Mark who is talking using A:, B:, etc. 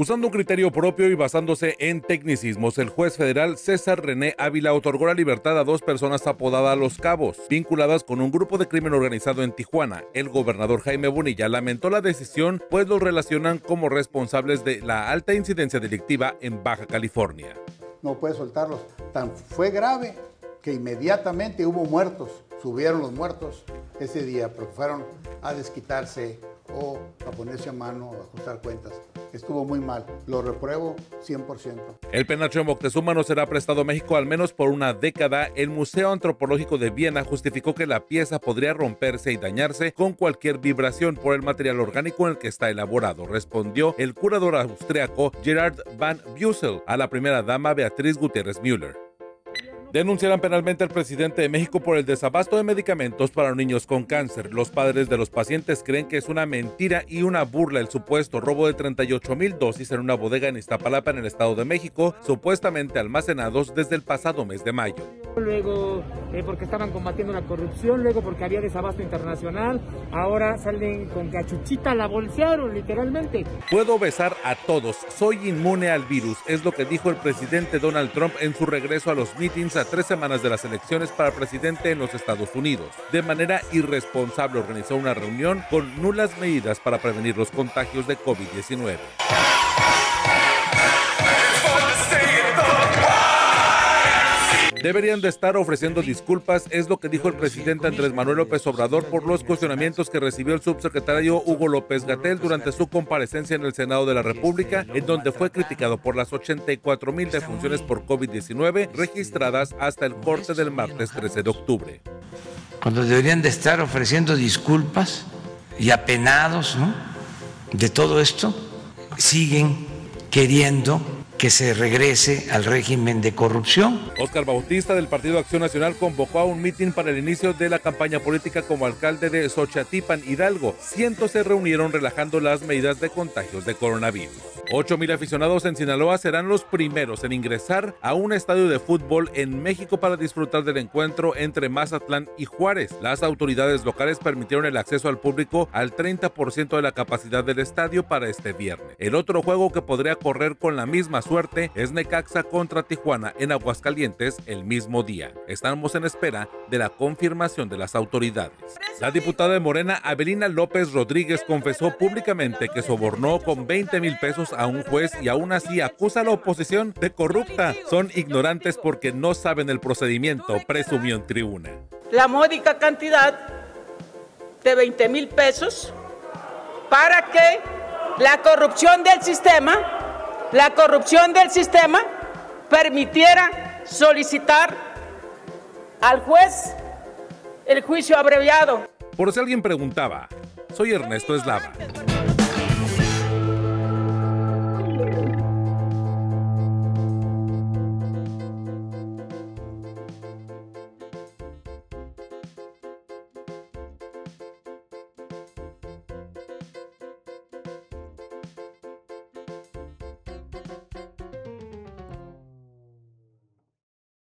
A: Usando un criterio propio y basándose en tecnicismos, el juez federal César René Ávila otorgó la libertad a dos personas apodadas Los Cabos, vinculadas con un grupo de crimen organizado en Tijuana. El gobernador Jaime Bonilla lamentó la decisión, pues los relacionan como responsables de la alta incidencia delictiva en Baja California.
B: No puede soltarlos. Tan fue grave que inmediatamente hubo muertos. Subieron los muertos ese día, porque fueron a desquitarse o a ponerse a mano, a ajustar cuentas. Estuvo muy mal. Lo repruebo 100%.
A: El penacho de Moctezuma no será prestado a México al menos por una década. El Museo Antropológico de Viena justificó que la pieza podría romperse y dañarse con cualquier vibración por el material orgánico en el que está elaborado, respondió el curador austriaco Gerard Van Bussel a la primera dama Beatriz Gutiérrez Müller. Denunciarán penalmente al presidente de México por el desabasto de medicamentos para niños con cáncer. Los padres de los pacientes creen que es una mentira y una burla el supuesto robo de 38 mil dosis en una bodega en Iztapalapa, en el Estado de México, supuestamente almacenados desde el pasado mes de mayo.
C: Luego eh, porque estaban combatiendo la corrupción, luego porque había desabasto internacional, ahora salen con cachuchita, la bolsearon literalmente.
A: Puedo besar a todos, soy inmune al virus, es lo que dijo el presidente Donald Trump en su regreso a los meetings tres semanas de las elecciones para presidente en los Estados Unidos. De manera irresponsable organizó una reunión con nulas medidas para prevenir los contagios de COVID-19. Deberían de estar ofreciendo disculpas, es lo que dijo el presidente Andrés Manuel López Obrador por los cuestionamientos que recibió el subsecretario Hugo López Gatel durante su comparecencia en el Senado de la República, en donde fue criticado por las 84 mil defunciones por COVID-19 registradas hasta el corte del martes 13 de octubre.
D: Cuando deberían de estar ofreciendo disculpas y apenados de todo esto, siguen queriendo que se regrese al régimen de corrupción.
A: Oscar Bautista del Partido Acción Nacional convocó a un mitin para el inicio de la campaña política como alcalde de Xochatipan, Hidalgo. Cientos se reunieron relajando las medidas de contagios de coronavirus. 8.000 aficionados en Sinaloa serán los primeros en ingresar a un estadio de fútbol en México para disfrutar del encuentro entre Mazatlán y Juárez. Las autoridades locales permitieron el acceso al público al 30% de la capacidad del estadio para este viernes. El otro juego que podría correr con la misma suerte es Necaxa contra Tijuana en Aguascalientes el mismo día. Estamos en espera de la confirmación de las autoridades. La diputada de Morena, Avelina López Rodríguez, confesó públicamente que sobornó con 20 mil pesos a un juez y aún así acusa a la oposición de corrupta. Son ignorantes porque no saben el procedimiento, presumió en tribuna.
E: La módica cantidad de 20 mil pesos para que la corrupción del sistema la corrupción del sistema permitiera solicitar al juez el juicio abreviado.
A: Por si alguien preguntaba, soy Ernesto Eslava.